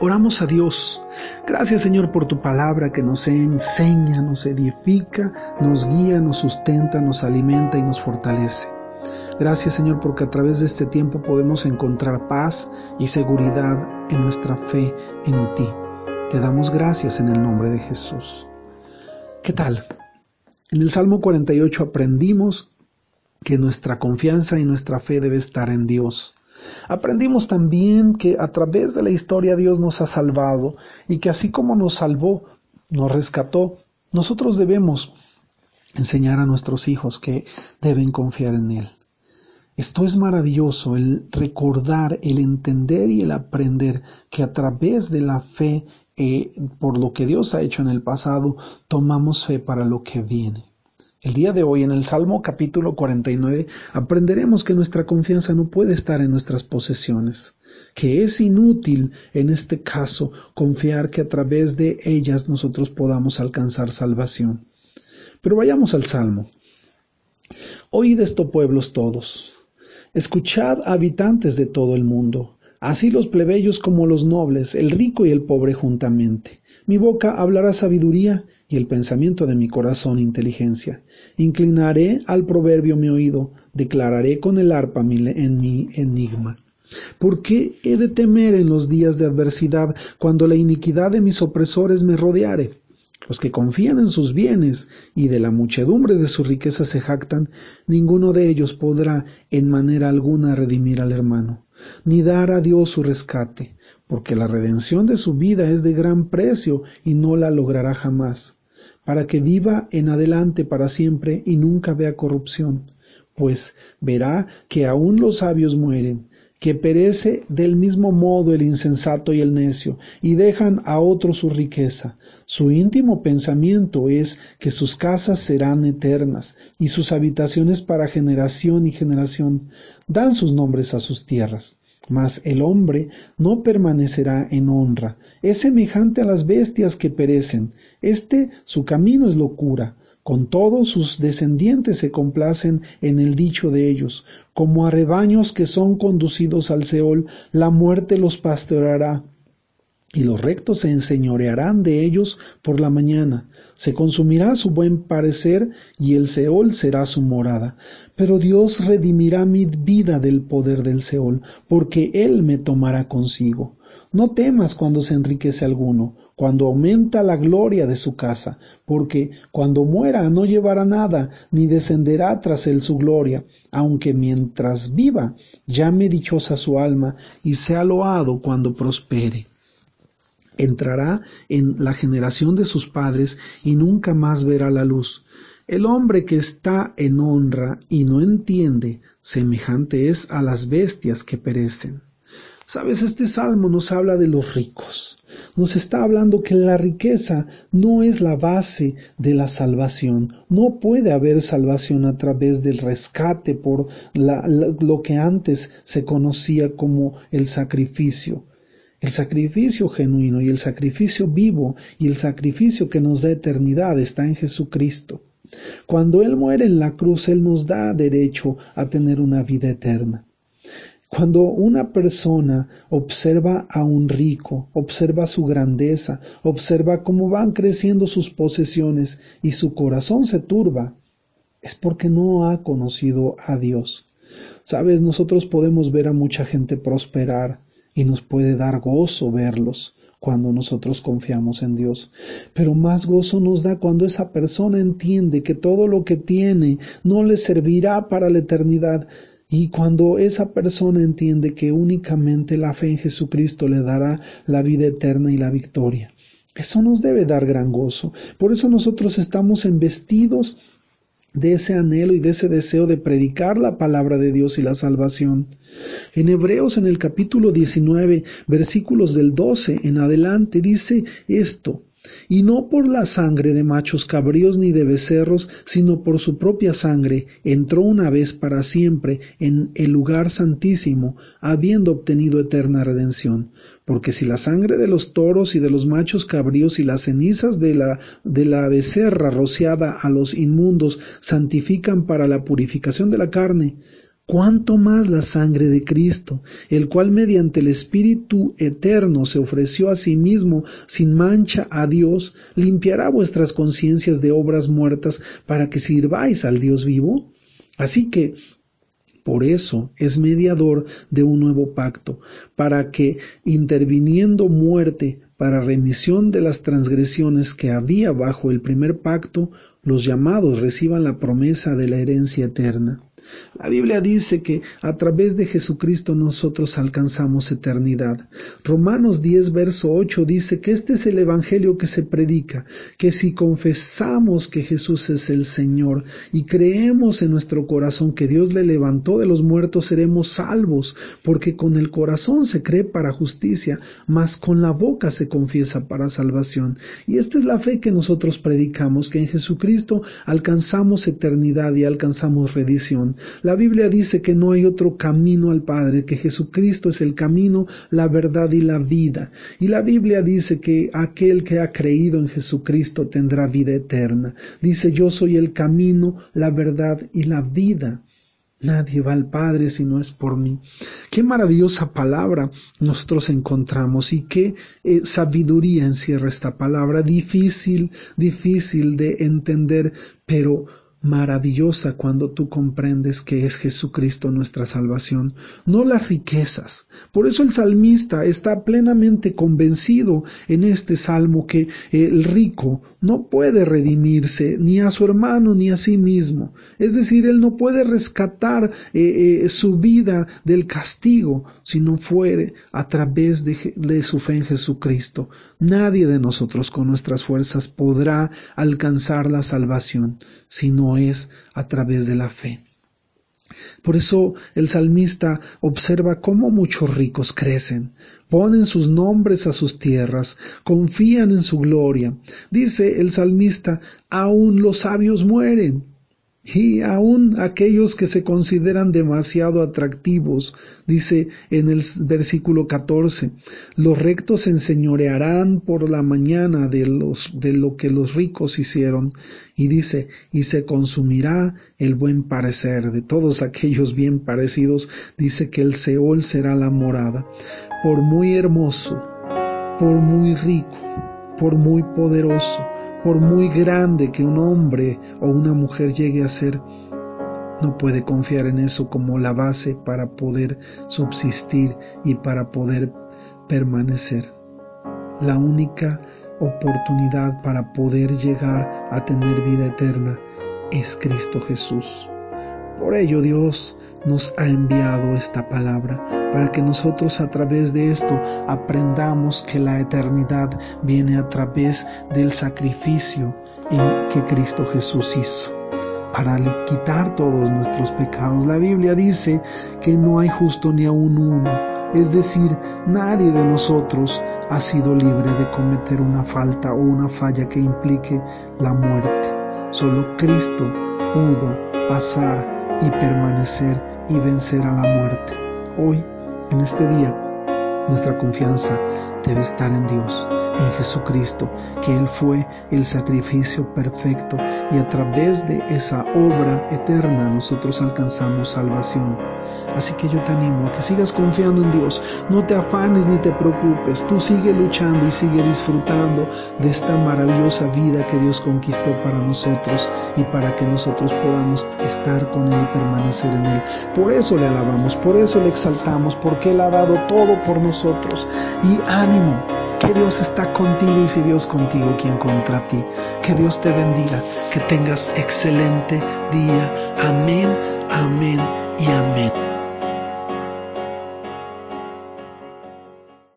Oramos a Dios. Gracias Señor por tu palabra que nos enseña, nos edifica, nos guía, nos sustenta, nos alimenta y nos fortalece. Gracias Señor porque a través de este tiempo podemos encontrar paz y seguridad en nuestra fe en ti. Te damos gracias en el nombre de Jesús. ¿Qué tal? En el Salmo 48 aprendimos que nuestra confianza y nuestra fe debe estar en Dios. Aprendimos también que a través de la historia Dios nos ha salvado y que así como nos salvó, nos rescató, nosotros debemos enseñar a nuestros hijos que deben confiar en Él. Esto es maravilloso, el recordar, el entender y el aprender que a través de la fe eh, por lo que Dios ha hecho en el pasado, tomamos fe para lo que viene. El día de hoy en el Salmo capítulo 49 aprenderemos que nuestra confianza no puede estar en nuestras posesiones, que es inútil en este caso confiar que a través de ellas nosotros podamos alcanzar salvación. Pero vayamos al Salmo. Oíd esto pueblos todos, escuchad habitantes de todo el mundo, así los plebeyos como los nobles, el rico y el pobre juntamente. Mi boca hablará sabiduría y el pensamiento de mi corazón inteligencia. Inclinaré al proverbio mi oído, declararé con el arpa en mi enigma. ¿Por qué he de temer en los días de adversidad cuando la iniquidad de mis opresores me rodeare? Los que confían en sus bienes y de la muchedumbre de su riqueza se jactan, ninguno de ellos podrá en manera alguna redimir al hermano, ni dar a Dios su rescate, porque la redención de su vida es de gran precio y no la logrará jamás para que viva en adelante para siempre y nunca vea corrupción, pues verá que aun los sabios mueren, que perece del mismo modo el insensato y el necio, y dejan a otro su riqueza. Su íntimo pensamiento es que sus casas serán eternas, y sus habitaciones para generación y generación. Dan sus nombres a sus tierras. Mas el hombre no permanecerá en honra, es semejante a las bestias que perecen. Este su camino es locura. Con todo sus descendientes se complacen en el dicho de ellos. Como a rebaños que son conducidos al Seol, la muerte los pastoreará y los rectos se enseñorearán de ellos por la mañana. Se consumirá su buen parecer y el Seol será su morada. Pero Dios redimirá mi vida del poder del Seol, porque Él me tomará consigo. No temas cuando se enriquece alguno, cuando aumenta la gloria de su casa, porque cuando muera no llevará nada, ni descenderá tras él su gloria, aunque mientras viva llame dichosa su alma y sea loado cuando prospere entrará en la generación de sus padres y nunca más verá la luz. El hombre que está en honra y no entiende, semejante es a las bestias que perecen. Sabes, este salmo nos habla de los ricos. Nos está hablando que la riqueza no es la base de la salvación. No puede haber salvación a través del rescate por lo que antes se conocía como el sacrificio. El sacrificio genuino y el sacrificio vivo y el sacrificio que nos da eternidad está en Jesucristo. Cuando Él muere en la cruz, Él nos da derecho a tener una vida eterna. Cuando una persona observa a un rico, observa su grandeza, observa cómo van creciendo sus posesiones y su corazón se turba, es porque no ha conocido a Dios. Sabes, nosotros podemos ver a mucha gente prosperar, y nos puede dar gozo verlos cuando nosotros confiamos en Dios. Pero más gozo nos da cuando esa persona entiende que todo lo que tiene no le servirá para la eternidad y cuando esa persona entiende que únicamente la fe en Jesucristo le dará la vida eterna y la victoria. Eso nos debe dar gran gozo. Por eso nosotros estamos embestidos de ese anhelo y de ese deseo de predicar la palabra de Dios y la salvación. En Hebreos en el capítulo 19, versículos del 12 en adelante dice esto, y no por la sangre de machos cabríos ni de becerros, sino por su propia sangre, entró una vez para siempre en el lugar santísimo, habiendo obtenido eterna redención. Porque si la sangre de los toros y de los machos cabríos y las cenizas de la, de la becerra rociada a los inmundos santifican para la purificación de la carne, cuánto más la sangre de Cristo, el cual mediante el Espíritu eterno se ofreció a sí mismo sin mancha a Dios, limpiará vuestras conciencias de obras muertas para que sirváis al Dios vivo. Así que por eso es mediador de un nuevo pacto, para que, interviniendo muerte para remisión de las transgresiones que había bajo el primer pacto, los llamados reciban la promesa de la herencia eterna. La Biblia dice que a través de Jesucristo nosotros alcanzamos eternidad. Romanos 10, verso 8 dice que este es el Evangelio que se predica, que si confesamos que Jesús es el Señor y creemos en nuestro corazón que Dios le levantó de los muertos, seremos salvos, porque con el corazón se cree para justicia, mas con la boca se confiesa para salvación. Y esta es la fe que nosotros predicamos, que en Jesucristo alcanzamos eternidad y alcanzamos redición. La Biblia dice que no hay otro camino al Padre, que Jesucristo es el camino, la verdad y la vida. Y la Biblia dice que aquel que ha creído en Jesucristo tendrá vida eterna. Dice yo soy el camino, la verdad y la vida. Nadie va al Padre si no es por mí. Qué maravillosa palabra nosotros encontramos y qué eh, sabiduría encierra esta palabra. Difícil, difícil de entender, pero maravillosa cuando tú comprendes que es Jesucristo nuestra salvación, no las riquezas. Por eso el salmista está plenamente convencido en este salmo que el rico no puede redimirse ni a su hermano ni a sí mismo. Es decir, él no puede rescatar eh, eh, su vida del castigo si no fuere a través de, de su fe en Jesucristo. Nadie de nosotros con nuestras fuerzas podrá alcanzar la salvación si es a través de la fe. Por eso el salmista observa cómo muchos ricos crecen, ponen sus nombres a sus tierras, confían en su gloria. Dice el salmista, aún los sabios mueren, y aún aquellos que se consideran demasiado atractivos, dice en el versículo 14, los rectos se enseñorearán por la mañana de, los, de lo que los ricos hicieron, y dice, y se consumirá el buen parecer de todos aquellos bien parecidos, dice que el Seol será la morada, por muy hermoso, por muy rico, por muy poderoso, por muy grande que un hombre o una mujer llegue a ser, no puede confiar en eso como la base para poder subsistir y para poder permanecer. La única oportunidad para poder llegar a tener vida eterna es Cristo Jesús. Por ello Dios nos ha enviado esta palabra para que nosotros a través de esto aprendamos que la eternidad viene a través del sacrificio en que Cristo Jesús hizo para quitar todos nuestros pecados. La Biblia dice que no hay justo ni aún uno, es decir, nadie de nosotros ha sido libre de cometer una falta o una falla que implique la muerte. Solo Cristo pudo pasar y permanecer y vencer a la muerte. Hoy, en este día, nuestra confianza debe estar en Dios, en Jesucristo, que Él fue el sacrificio perfecto y a través de esa obra eterna nosotros alcanzamos salvación. Así que yo te animo a que sigas confiando en Dios, no te afanes ni te preocupes, tú sigue luchando y sigue disfrutando de esta maravillosa vida que Dios conquistó para nosotros y para que nosotros podamos estar con Él y permanecer en Él. Por eso le alabamos, por eso le exaltamos, porque Él ha dado todo por nosotros. Y ánimo, que Dios está contigo y si Dios contigo, ¿quién contra ti? Que Dios te bendiga, que tengas excelente día. Amén, amén